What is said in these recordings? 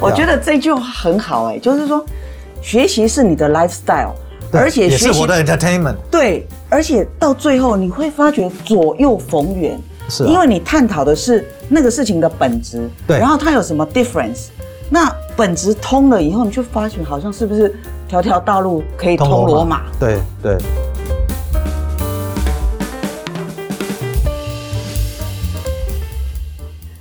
我觉得这句话很好哎，就是说，学习是你的 lifestyle，而且也是我的 entertainment。对，而且到最后你会发觉左右逢源，是因为你探讨的是那个事情的本质，对，然后它有什么 difference，那本质通了以后，你就发觉好像是不是条条大路可以通罗马？对对。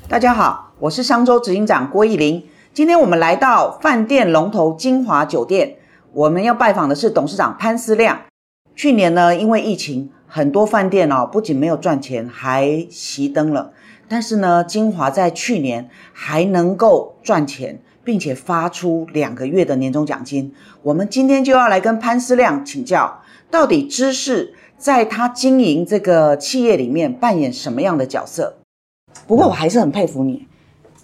大家好，我是商州执行长郭义玲。今天我们来到饭店龙头金华酒店，我们要拜访的是董事长潘思亮。去年呢，因为疫情，很多饭店哦不仅没有赚钱，还熄灯了。但是呢，金华在去年还能够赚钱，并且发出两个月的年终奖金。我们今天就要来跟潘思亮请教，到底知识在他经营这个企业里面扮演什么样的角色？不过我还是很佩服你，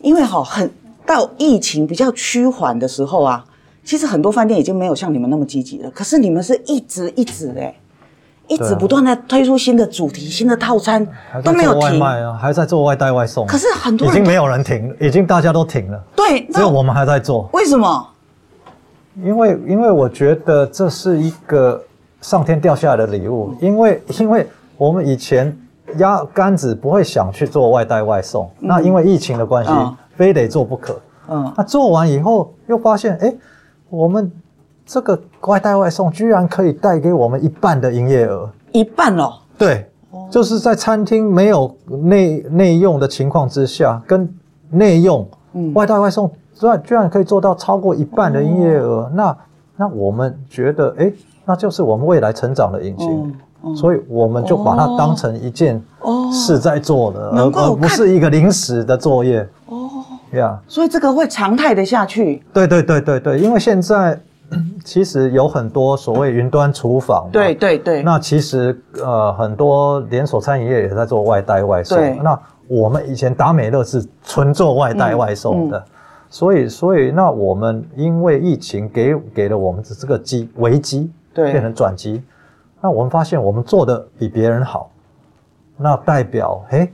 因为哈，很到疫情比较趋缓的时候啊，其实很多饭店已经没有像你们那么积极了。可是你们是一直一直哎，一直不断的推出新的主题、新的套餐，都没有停啊，还在做外带外送。可是很多已经没有人停，已经大家都停了。对，只有我们还在做。为什么？因为因为我觉得这是一个上天掉下来的礼物，因为因为我们以前。压杆子不会想去做外带外送，那因为疫情的关系，非得做不可。嗯，那做完以后又发现，哎，我们这个外带外送居然可以带给我们一半的营业额，一半哦。对，就是在餐厅没有内内用的情况之下，跟内用外带外送居然居然可以做到超过一半的营业额，那那我们觉得，哎，那就是我们未来成长的引擎。所以我们就把它当成一件事在做的，而而不是一个临时的作业。哦，呀，所以这个会常态的下去。对对对对对，因为现在 其实有很多所谓云端厨房。对对对。那其实呃很多连锁餐饮业也在做外带外送。那我们以前达美乐是纯做外带外送的，所以所以那我们因为疫情给给了我们的这个机危机，对，变成转机。那我们发现我们做的比别人好，那代表哎，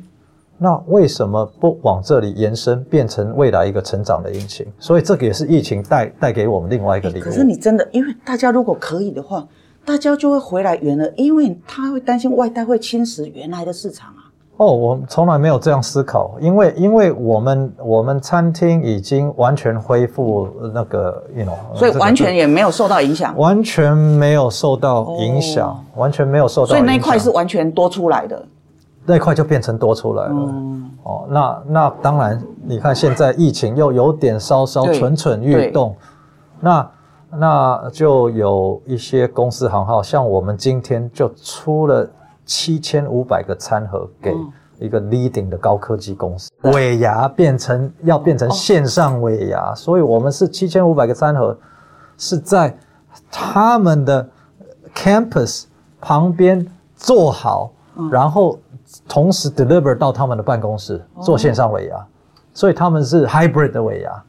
那为什么不往这里延伸，变成未来一个成长的引擎？所以这个也是疫情带带给我们另外一个礼物。可是你真的，因为大家如果可以的话，大家就会回来原了，因为他会担心外带会侵蚀原来的市场啊。哦，我从来没有这样思考，因为因为我们我们餐厅已经完全恢复那个，you know，所以完全也没有受到影响，完全没有受到影响，完全没有受到，所以那一块是完全多出来的，那一块就变成多出来了。哦，那那当然，你看现在疫情又有点稍稍蠢蠢欲动，那那就有一些公司行号，像我们今天就出了。七千五百个餐盒给一个 leading 的高科技公司，尾牙变成要变成线上尾牙，所以我们是七千五百个餐盒是在他们的 campus 旁边做好，然后同时 deliver 到他们的办公室做线上尾牙，所以他们是 hybrid 的尾牙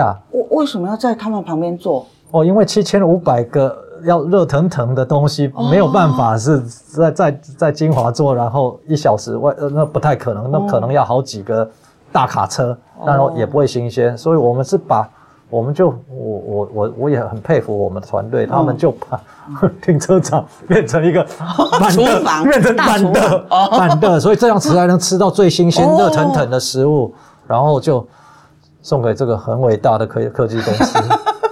呀。为为什么要在他们旁边做？哦，因为七千五百个。要热腾腾的东西没有办法是在在在金华做，然后一小时外呃那不太可能，那可能要好几个大卡车，然后也不会新鲜，所以我们是把我们就我我我我也很佩服我们的团队，他们就把 停车场变成一个 板的，变成板的板的，所以这样吃才能吃到最新鲜热腾腾的食物，然后就送给这个很伟大的科科技公司，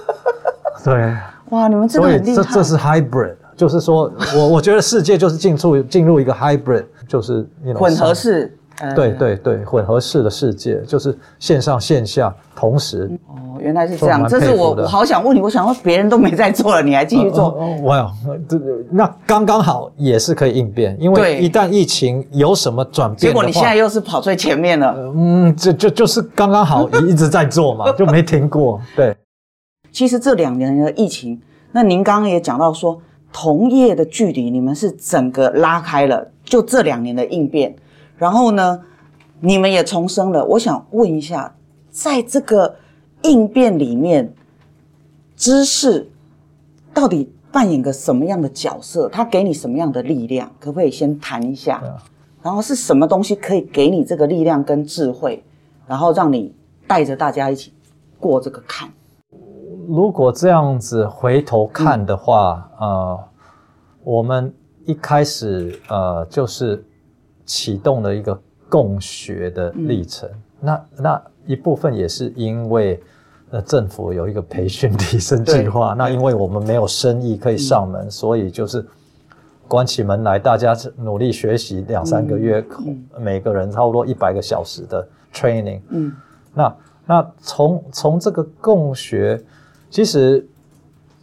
对。哇，你们真的很厉害！这这是 hybrid，就是说我我觉得世界就是进入进入一个 hybrid，就是混合式。对对对，混合式的世界就是线上线下同时。哦，原来是这样。这是我我好想问你，我想说别人都没在做了，你还继续做？哇，这那刚刚好也是可以应变，因为一旦疫情有什么转变，结果你现在又是跑最前面了。嗯，这就就是刚刚好一直在做嘛，就没停过。对。其实这两年的疫情，那您刚刚也讲到说，同业的距离你们是整个拉开了，就这两年的应变，然后呢，你们也重生了。我想问一下，在这个应变里面，知识到底扮演个什么样的角色？它给你什么样的力量？可不可以先谈一下？然后是什么东西可以给你这个力量跟智慧，然后让你带着大家一起？过这个坎？如果这样子回头看的话，呃，我们一开始呃就是启动了一个共学的历程。那那一部分也是因为呃政府有一个培训提升计划。那因为我们没有生意可以上门，所以就是关起门来，大家努力学习两三个月，每个人差不多一百个小时的 training。嗯，那那从从这个共学。其实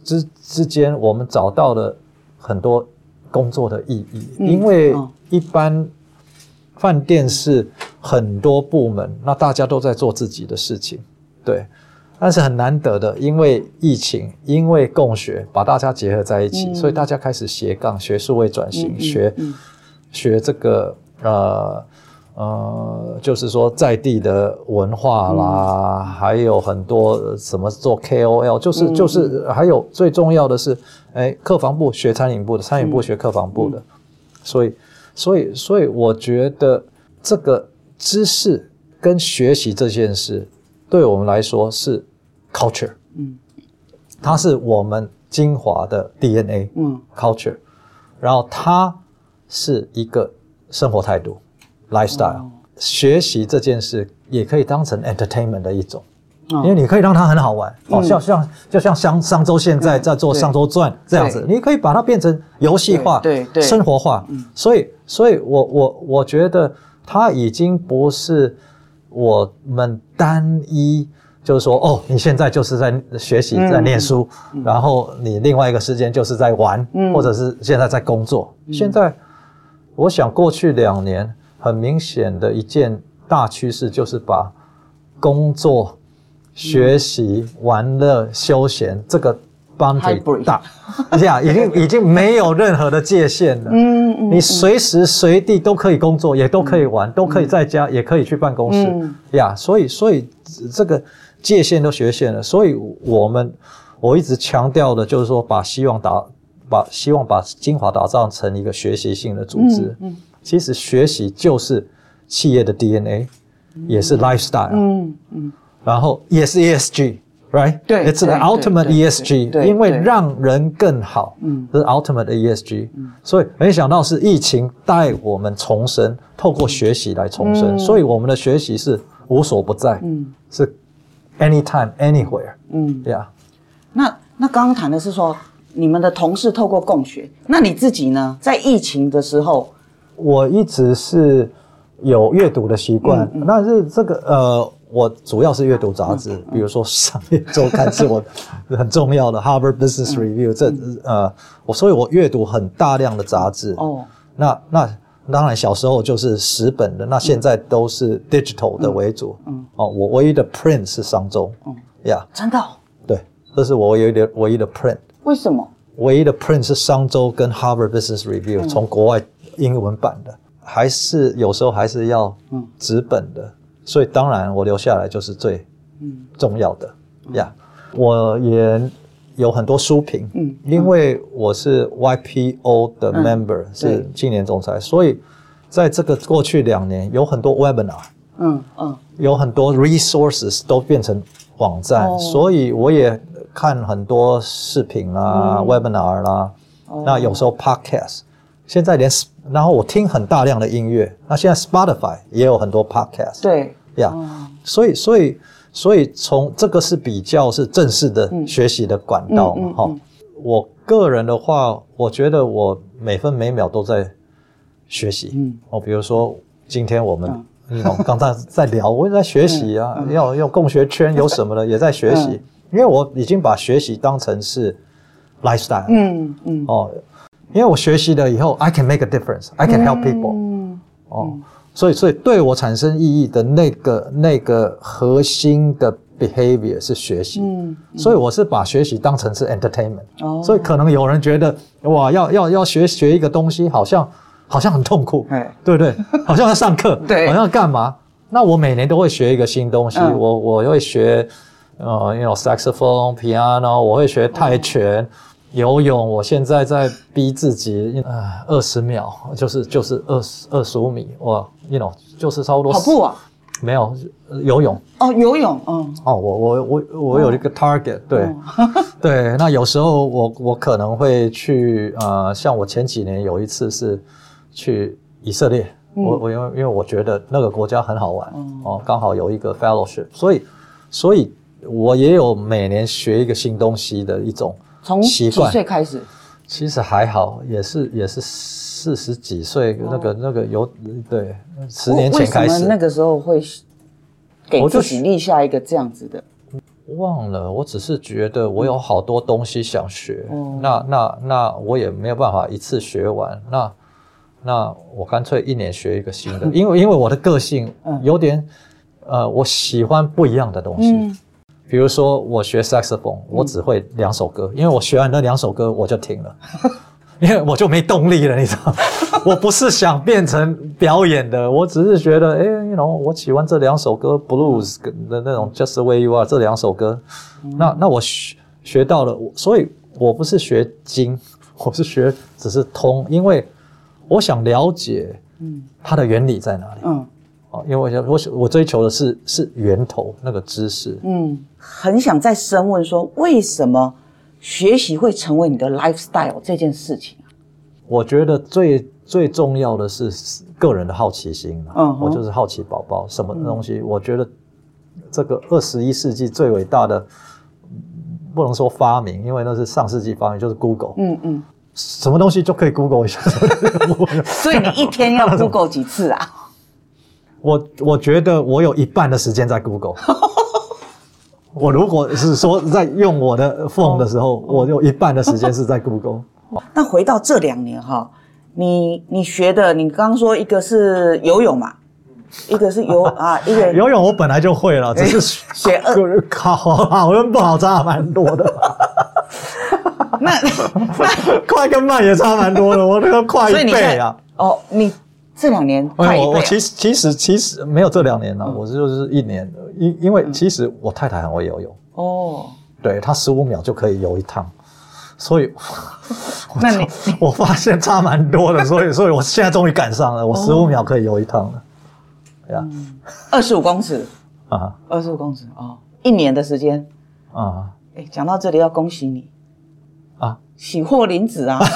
之之间，我们找到了很多工作的意义，因为一般饭店是很多部门，那大家都在做自己的事情，对。但是很难得的，因为疫情，因为共学，把大家结合在一起，所以大家开始斜杠，学数位转型，学学这个呃。呃，就是说在地的文化啦，还有很多什么做 KOL，就是就是还有最重要的是，哎，客房部学餐饮部的，餐饮部学客房部的，所以所以所以我觉得这个知识跟学习这件事，对我们来说是 culture，嗯，它是我们精华的 DNA，嗯，culture，然后它是一个生活态度。lifestyle 学习这件事也可以当成 entertainment 的一种，因为你可以让它很好玩。哦，像像就像上上周现在在做上周传这样子，你可以把它变成游戏化、对对生活化。所以，所以我我我觉得它已经不是我们单一，就是说哦，你现在就是在学习在念书，然后你另外一个时间就是在玩，或者是现在在工作。现在我想过去两年。很明显的一件大趋势就是把工作、学习、玩乐、休闲这个 boundary 大，呀，已经已经没有任何的界限了。嗯嗯，你随时随地都可以工作，也都可以玩，都可以在家，也可以去办公室。呀，所以所以这个界限都学限了。所以我们我一直强调的就是说，把希望打把希望把精华打造成一个学习性的组织。嗯。其实学习就是企业的 DNA，也是 lifestyle，嗯嗯，然后也是 ESG，right？对，It's the ultimate ESG，因为让人更好，嗯，是 ultimate ESG。所以没想到是疫情带我们重生，透过学习来重生，所以我们的学习是无所不在，嗯，是 anytime anywhere，嗯，对啊。那那刚刚谈的是说你们的同事透过共学，那你自己呢？在疫情的时候。我一直是有阅读的习惯，那是这个呃，我主要是阅读杂志，比如说《商业周刊》是我很重要的《Harvard Business Review》这呃，我所以，我阅读很大量的杂志。哦，那那当然小时候就是十本的，那现在都是 digital 的为主。嗯，哦，我唯一的 print 是商周。嗯，呀，真的？对，这是我唯一的唯一的 print。为什么？唯一的 print 是商周跟 Harvard Business Review，从国外。英文版的还是有时候还是要纸本的，所以当然我留下来就是最重要的呀。我也有很多书评，嗯，因为我是 YPO 的 member，是青年总裁，所以在这个过去两年有很多 webinar，嗯嗯，有很多 resources 都变成网站，所以我也看很多视频啦，webinar 啦，那有时候 podcast。现在连，然后我听很大量的音乐。那现在 Spotify 也有很多 podcast。对，呀，所以，所以，所以从这个是比较是正式的学习的管道嘛，哈。我个人的话，我觉得我每分每秒都在学习。嗯，哦，比如说今天我们，你刚才在聊，我也在学习啊，要用共学圈有什么的，也在学习。因为我已经把学习当成是 lifestyle。嗯嗯，哦。因为我学习了以后，I can make a difference. I can help people. 哦，所以所以对我产生意义的那个那个核心的 behavior 是学习。嗯，所以我是把学习当成是 entertainment。哦，所以可能有人觉得哇，要要要学学一个东西，好像好像很痛苦，对不对？好像要上课，对，好像要干嘛？那我每年都会学一个新东西，我我会学呃，因为 saxophone、piano，我会学泰拳。游泳，我现在在逼自己，呃，二十秒，就是就是二十二十五米，哇，you know，就是差不多跑步啊，没有游泳。哦，游泳，嗯，哦，我我我我有一个 target，对，对，那有时候我我可能会去，呃，像我前几年有一次是去以色列，我我因为因为我觉得那个国家很好玩，哦，刚好有一个 fellowship，所以所以我也有每年学一个新东西的一种习惯。几岁开始？其实还好，也是也是。四十几岁，那个那个有对，十年前开始，那个时候会给自己立下一个这样子的。忘了，我只是觉得我有好多东西想学，那那那我也没有办法一次学完，那那我干脆一年学一个新的，因为因为我的个性有点呃，我喜欢不一样的东西。比如说我学 saxophone，我只会两首歌，因为我学完那两首歌我就停了。因为我就没动力了，你知道，我不是想变成表演的，我只是觉得，哎，you know，我喜欢这两首歌，blues 的那种，just the way you are 这两首歌，那那我学学到了，所以我不是学精，我是学只是通，因为我想了解，嗯，它的原理在哪里，嗯，哦，因为我想我我追求的是是源头那个知识，嗯，很想再深问说为什么。学习会成为你的 lifestyle 这件事情啊，我觉得最最重要的是个人的好奇心嗯，我就是好奇宝宝，什么东西？我觉得这个二十一世纪最伟大的，不能说发明，因为那是上世纪发明，就是 Google。嗯嗯，什么东西就可以 Google 一下。所以你一天要 Google 几次啊？我我觉得我有一半的时间在 Google。我如果是说在用我的 phone 的时候，我有一半的时间是在 Google。那回到这两年哈，你你学的，你刚刚说一个是游泳嘛，一个是游 啊，一个游泳我本来就会了，只是学二考好跟不好差蛮多的。那快跟慢也差蛮多的，我那个快一倍啊。哦，你。这两年，我我其实其实其实没有这两年了，我就是一年，因因为其实我太太很会游泳哦，对她十五秒就可以游一趟，所以，那你我发现差蛮多的，所以所以我现在终于赶上了，我十五秒可以游一趟了，对啊，二十五公尺。啊，二十五公尺哦，一年的时间啊，哎，讲到这里要恭喜你啊，喜获麟子啊。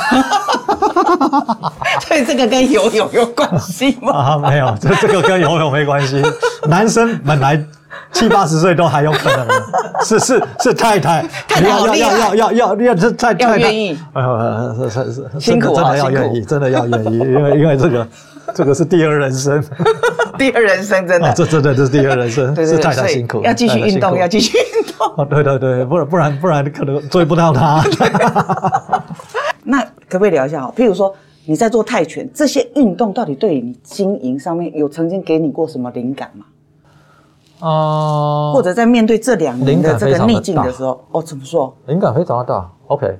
所以这个跟游泳有关系吗？啊，没有，这这个跟游泳没关系。男生本来七八十岁都还有可能，是是是太太，太要要要要要要要这太太愿意，是是是辛苦真的要愿意，真的要愿意，因为因为这个这个是第二人生，第二人生真的，这真的这是第二人生，是太太辛苦，要继续运动，要继续运动。对对对，不然不然不然可能追不到他。那可不可以聊一下哈？譬如说你在做泰拳，这些运动到底对你经营上面有曾经给你过什么灵感吗？啊，或者在面对这两年的这个逆境的时候，哦，怎么说？灵感非常的大。OK，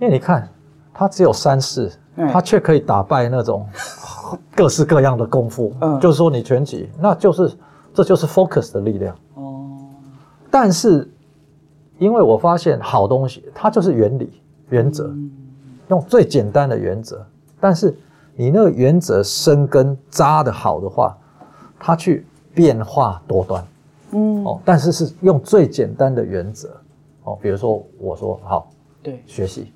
因为你看，他只有三式，他却可以打败那种 各式各样的功夫。嗯，就是说你拳击，那就是这就是 focus 的力量。哦，但是因为我发现好东西，它就是原理。原则，用最简单的原则，但是你那个原则生根扎的好的话，它去变化多端，嗯，哦，但是是用最简单的原则，哦，比如说我说好，对，学习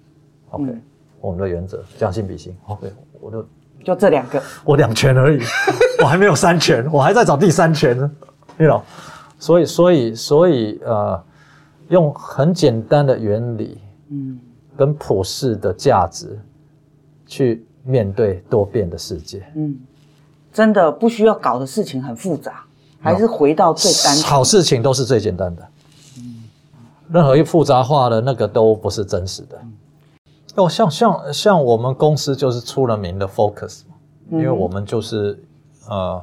，OK，我们的原则将心比心，OK，我就就这两个，我两拳而已，我还没有三拳，我还在找第三拳呢，你知道，所以所以所以呃，用很简单的原理，嗯。跟普世的价值去面对多变的世界，嗯，真的不需要搞的事情很复杂，还是回到最单纯。好事情都是最简单的，嗯，任何一复杂化的那个都不是真实的。哦，像像像我们公司就是出了名的 focus，因为我们就是呃，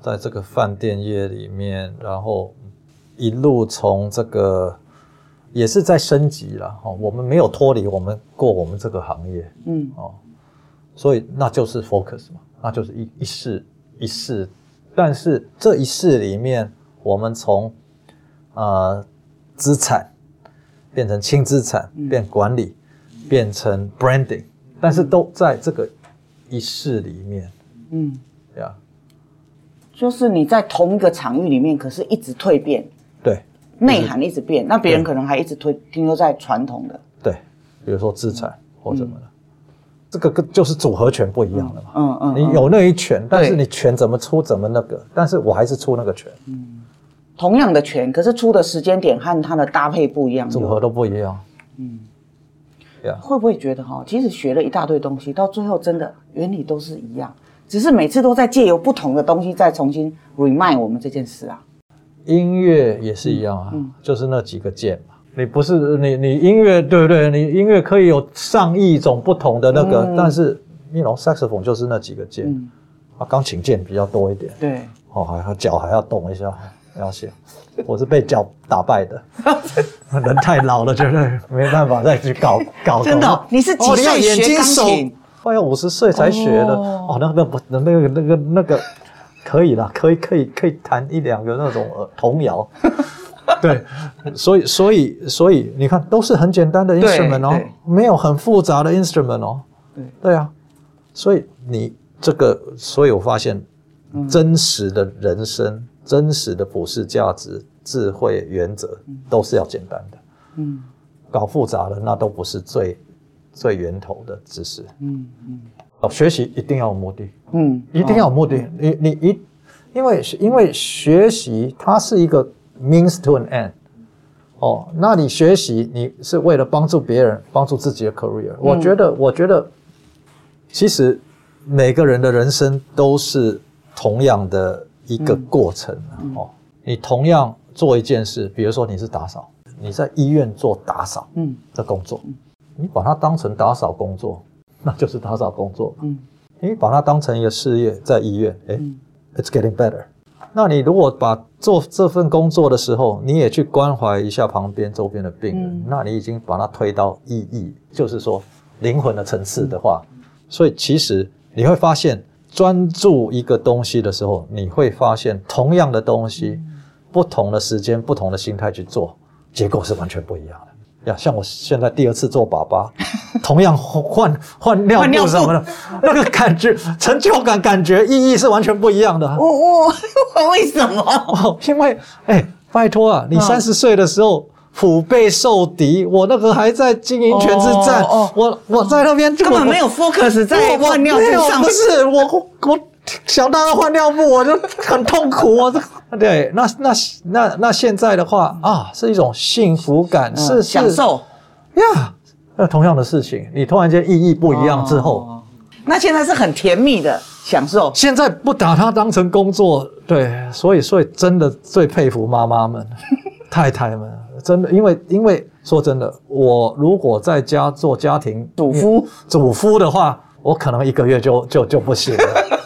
在这个饭店业里面，然后一路从这个。也是在升级了哈，我们没有脱离我们过我们这个行业，嗯。哦，所以那就是 focus 嘛，那就是一一世一世，但是这一世里面，我们从呃资产变成轻资产，变管理，变成 branding，但是都在这个一世里面，嗯，对啊，就是你在同一个场域里面，可是一直蜕变，对，内涵一直变，那别人可能还一直推停留在传统的，对，比如说制裁或什么的，这个跟就是组合拳不一样了嘛。嗯嗯，你有那一拳，但是你拳怎么出怎么那个，但是我还是出那个拳，同样的拳，可是出的时间点和它的搭配不一样，组合都不一样。嗯，呀，会不会觉得哈，其实学了一大堆东西，到最后真的原理都是一样，只是每次都在借由不同的东西再重新 remind 我们这件事啊？音乐也是一样啊，嗯就是那几个键嘛。你不是你你音乐对不对？你音乐可以有上亿种不同的那个，但是 you know saxophone 就是那几个键，嗯，啊，钢琴键比较多一点，对，哦，还要脚还要动一下，要写。我是被脚打败的，人太老了，绝对没办法再去搞搞。真的哦你是几岁学钢琴？快要五十岁才学的哦哦，那那不那那个那个那个可以啦，可以可以可以弹一两个那种呃童谣。对，所以所以所以你看，都是很简单的 instrument 哦，没有很复杂的 instrument 哦。对对啊，所以你这个，所以我发现，真实的人生、真实的普世价值、智慧原则，都是要简单的。嗯搞复杂的那都不是最最源头的知识。嗯嗯哦，学习一定要有目的，嗯，一定要有目的。你你一，因为因为学习它是一个 means to an end。哦，那你学习你是为了帮助别人，帮助自己的 career。我觉得，我觉得，其实每个人的人生都是同样的一个过程啊哦。你同样做一件事，比如说你是打扫，你在医院做打扫嗯的工作，你把它当成打扫工作，那就是打扫工作。嗯你把它当成一个事业，在医院，哎、嗯 i t s getting better。那你如果把做这份工作的时候，你也去关怀一下旁边周边的病人，嗯那你已经把它推到意义，就是说灵魂的层次的话，所以其实你会发现，专注一个东西的时候，你会发现同样的东西，不同的时间、不同的心态去做，结果是完全不一样的。呀，像我现在第二次做爸爸，同样换换尿换尿布布什么的，那个感觉、成就感、感觉、意义是完全不一样的。我我我为什么？哦，因为哎，拜托啊，你嗯三十岁的时候腹背受敌，我那个还在经营全职战，哦哦我我在那边根本没有 focus 在换尿布上不是我我想到要换尿布，我就很痛苦。我这 对，那那那那现在的话啊，是一种幸福感，是嗯享受呀。那同样的事情，你突然间意义不一样之后，哦那现在是很甜蜜的享受。现在不把它当成工作，对，所以所以真的最佩服妈妈们、太太们，真的，因为因为说真的，我如果在家做家庭主夫主夫的话，我可能一个月就就就不行了，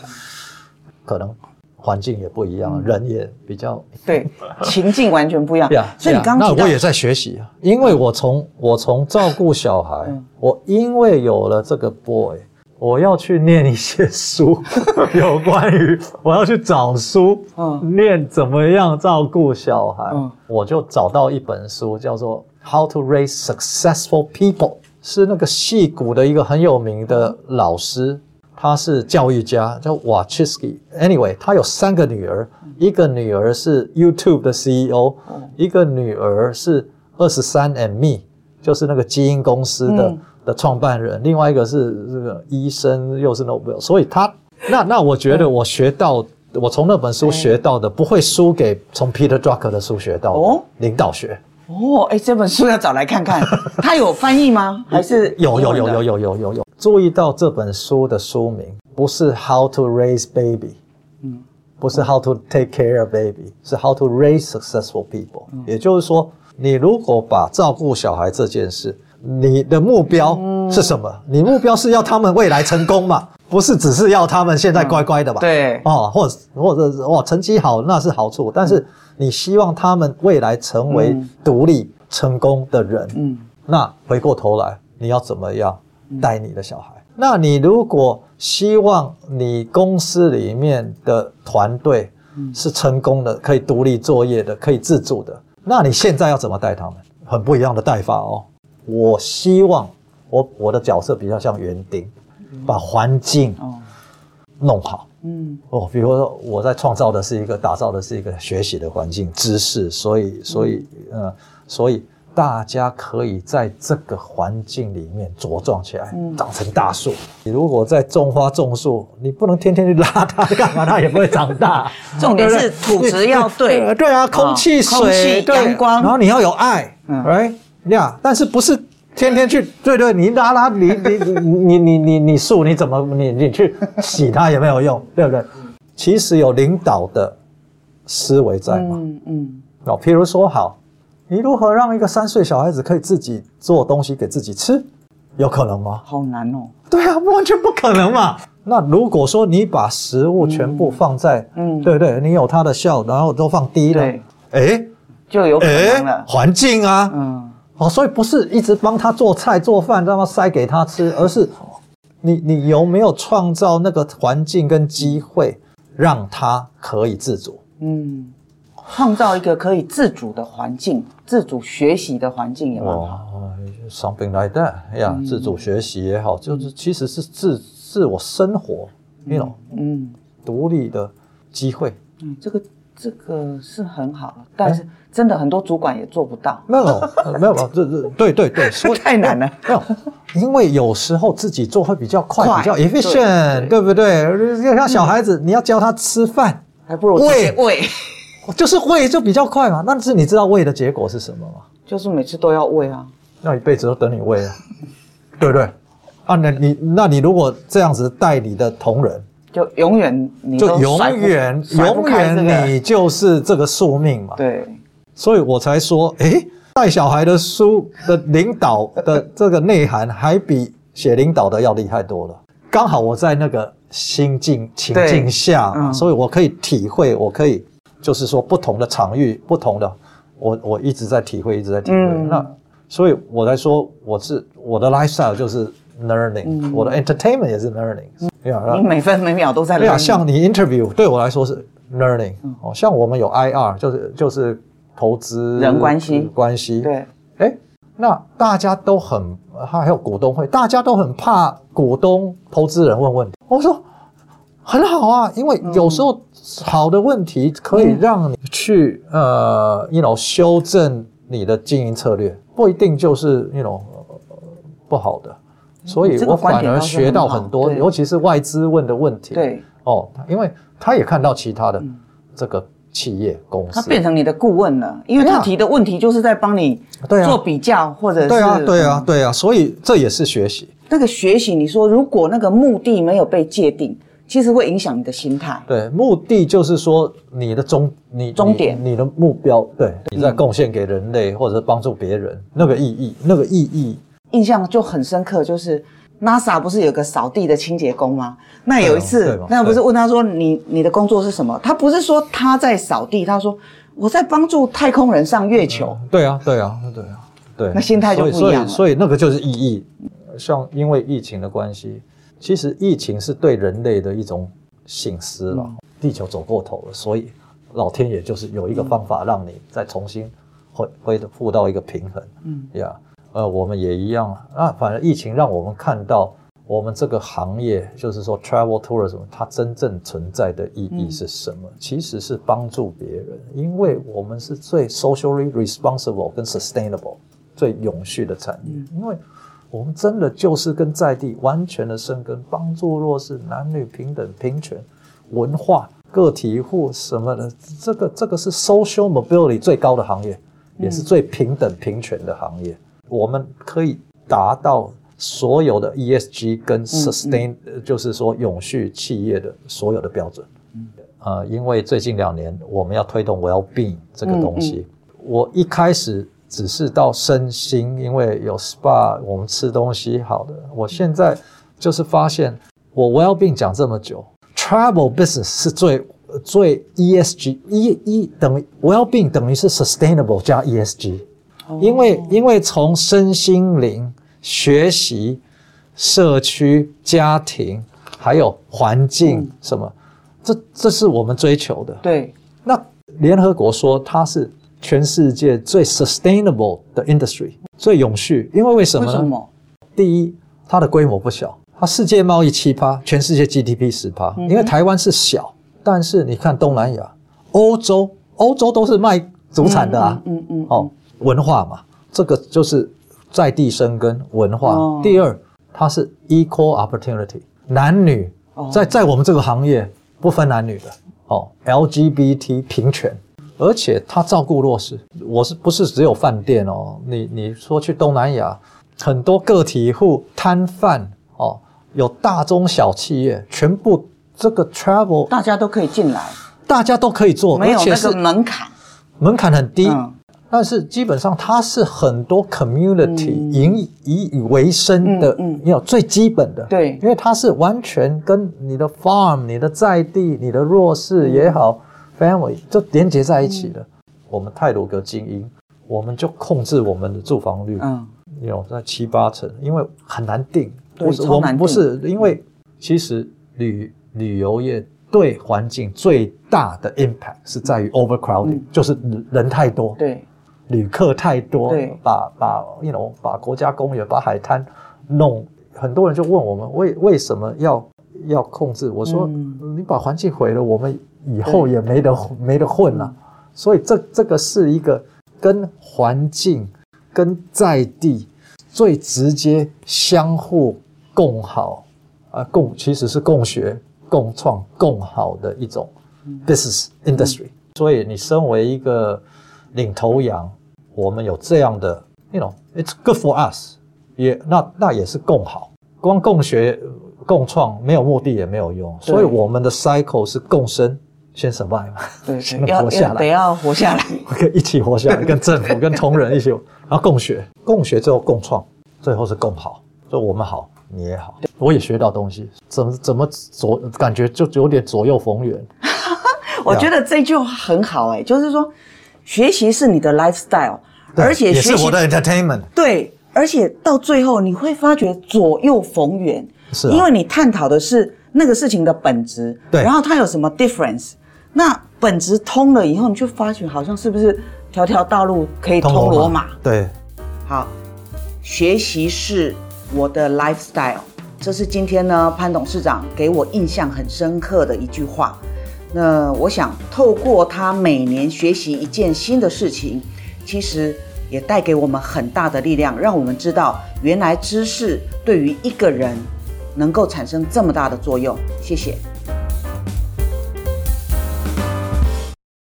可能环境也不一样，人也比较对，情境完全不一样。呀。所以你刚刚那我也在学习啊，因为我从我从照顾小孩，嗯。我因为有了这个 boy，我要去念一些书，有关于我要去找书，嗯。念怎么样照顾小孩，嗯。我就找到一本书，叫做《How to Raise Successful People》，是那个戏骨的一个很有名的老师。他是教育家，叫瓦切斯基。Anyway，他有三个女儿，一个女儿是 YouTube 的 CEO，、一个女儿是二十三 and Me，就是那个基因公司的、嗯的创办人，另外一个是这个医生，又是 Nobel。所以他那那我觉得我学到，我从那本书学到的，不会输给从 Peter Drucker 的书学到的哦领导学。哦，哎，这本书要找来看看，它有翻译吗？还是有有有有有有有有有，注意到这本书的书名不是 How to Raise Baby，嗯不是 How to Take Care of Baby，是 How to Raise Successful People。也就是说，你如果把照顾小孩这件事，你的目标是什么？你目标是要他们未来成功嘛？不是只是要他们现在乖乖的吧？对哦，或者或者是哇，成绩好那是好处，但是你希望他们未来成为嗯独立成功的人，嗯那回过头来，你要怎么样带你的小孩？那你如果希望你公司里面的团队是成功的，可以独立作业的，可以自主的，那你现在要怎么带他们？很不一样的带法哦。我希望我我的角色比较像园丁，把环境哦。弄好，嗯，哦，比如说我在创造的是一个打造的是一个学习的环境，知识，所以所以呃，所以。大家可以在这个环境里面茁壮起来，长成大树。你如果在种花种树，你不能天天去拉它干嘛？它也不会长大。重点是土质要对，对啊，空气、水、阳光，然后你要有爱，哎呀，但是不是天天去？对对，你拉拉你你你你你你树你怎么你你去洗它也没有用，对不对？其实有领导的思维在嘛，嗯嗯，哦，譬如说好。你如何让一个三岁小孩子可以自己做东西给自己吃？有可能吗？好难哦。对啊，完全不可能嘛。那如果说你把食物全部放在，嗯，对对，你有他的笑，然后都放低了，哎，就有可能了。环境啊，嗯，哦，所以不是一直帮他做菜做饭，让他塞给他吃，而是你你有没有创造那个环境跟机会，让他可以自主？嗯。创造一个可以自主的环境，自主学习的环境也蛮好。Something like that，呀，自主学习也好，就是其实是自自我生活，you know，嗯，独立的机会。嗯，这个这个是很好，但是真的很多主管也做不到。没有，没有，这这对对对，太难了。没有，因为有时候自己做会比较快，比较 efficient，对不对？就像小孩子，你要教他吃饭，还不如喂喂。就是喂就比较快嘛，但是你知道喂的结果是什么吗？就是每次都要喂啊，那一辈子都等你喂啊，对不对？啊，那你那你如果这样子带你的同仁，就永远你就永远永远你就是这个宿命嘛。对，所以我才说，哎，带小孩的书的领导的这个内涵，还比写领导的要厉害多了。刚好我在那个心境情境下，所以我可以体会，我可以。就是说，不同的场域，不同的，我我一直在体会，一直在体会。那所以我才说，我是我的 lifestyle 就是 learning，我的 entertainment 也是 learning。你每分每秒都在。对啊，像你 interview 对我来说是 learning。哦，像我们有 IR，就是就是投资人关系关系。对。哎，那大家都很，还有股东会，大家都很怕股东、投资人问问题。我说很好啊，因为有时候。好的问题可以让你去呃，you know，修正你的经营策略，不一定就是，you know，不好的。所以我反而学到很多，尤其是外资问的问题。对，哦，因为他也看到其他的这个企业公司，他变成你的顾问了，因为他提的问题就是在帮你做比较，或者是对啊，对啊，对啊，所以这也是学习。那个学习，你说如果那个目的没有被界定。其实会影响你的心态。对，目的就是说你的终你终点，你的目标，对，你在贡献给人类或者帮助别人，那个意义，那个意义，印象就很深刻。就是 NASA 不是有个扫地的清洁工吗？那有一次，那不是问他说你你的工作是什么？他不是说他在扫地，他说我在帮助太空人上月球。对啊，对啊，对啊，对。那心态就不一样了。所以那个就是意义。像因为疫情的关系。其实疫情是对人类的一种醒思了，地球走过头了，所以老天爷就是有一个方法让你再重新恢恢复到一个平衡。嗯，呀，呃，我们也一样啊。反正疫情让我们看到我们这个行业，就是说 travel tourism 它真正存在的意义是什么？其实是帮助别人，因为我们是最 socially responsible 跟 sustainable 最永续的产业，因为。我们真的就是跟在地完全的生根，帮助弱势、男女平等、平权、文化、个体户什么的，这个这个是 social mobility 最高的行业，也是最平等平权的行业。我们可以达到所有的 ESG 跟 sustain，就是说永续企业的所有的标准。呃，因为最近两年我们要推动 well-being 这个东西，我一开始。只是到身心，因为有 SPA，我们吃东西好的。我现在就是发现，我 Well-being 讲这么久，Travel Business 是最最 ESG，E E 等于 Well-being 等于是 Sustainable 加 ESG，因为因为从身心灵、学习、社区、家庭还有环境什么，这这是我们追求的。对，那联合国说它是。全世界最 sustainable 的 industry 最永续，因为为什么呢？为什么？第一，它的规模不小，它世界贸易七趴，全世界 GDP 十趴。因为台湾是小，但是你看东南亚、欧洲，欧洲都是卖主产的啊。嗯嗯。哦，文化嘛，这个就是在地生根文化。第二，它是 equal opportunity，男女在在我们这个行业不分男女的哦，LGBT 平权。而且它照顾弱势，我是不是只有饭店哦？你你说去东南亚，很多个体户、摊贩哦，有大中小企业，全部这个 travel，大家都可以进来，大家都可以做，没有那个门槛，门槛很低。但是基本上它是很多 community 以以以为生的，有最基本的，对，因为它是完全跟你的 farm、你的在地、你的弱势也好。family 就连接在一起的。我们泰鲁格精英，我们就控制我们的住房率，嗯，有在七八成，因为很难定。不是我们不是因为其实旅旅游业对环境最大的 impact 是在于 overcrowding，就是人太多，对，旅客太多，对，把把 you know 把国家公园把海滩弄，很多人就问我们为为什么要要控制？我说你把环境毁了，我们。以后也没得没得混了，所以这这个是一个跟环境、跟在地最直接相互共好啊，共其实是共学、共创、共好的一种 business industry。所以你身为一个领头羊，我们有这样的，you know，it's good for us，也那那也是共好，光共学、共创没有目的也没有用，所以我们的 cycle 是共生。先 survive 嘛，对，要活下来，得要活下来，可以一起活下来，跟政府、跟同仁一起，然后共学，共学之后共创，最后是共好，就我们好，你也好，我也学到东西，怎么怎么左，感觉就有点左右逢源。我觉得这句话很好，哎，就是说，学习是你的 lifestyle，而且也是我的 entertainment，对，而且到最后你会发觉左右逢源，是，因为你探讨的是那个事情的本质，对，然后它有什么 difference。那本质通了以后，你就发觉好像是不是条条道路可以通罗马？对，好，学习是我的 lifestyle，这是今天呢潘董事长给我印象很深刻的一句话。那我想透过他每年学习一件新的事情，其实也带给我们很大的力量，让我们知道原来知识对于一个人能够产生这么大的作用。谢谢。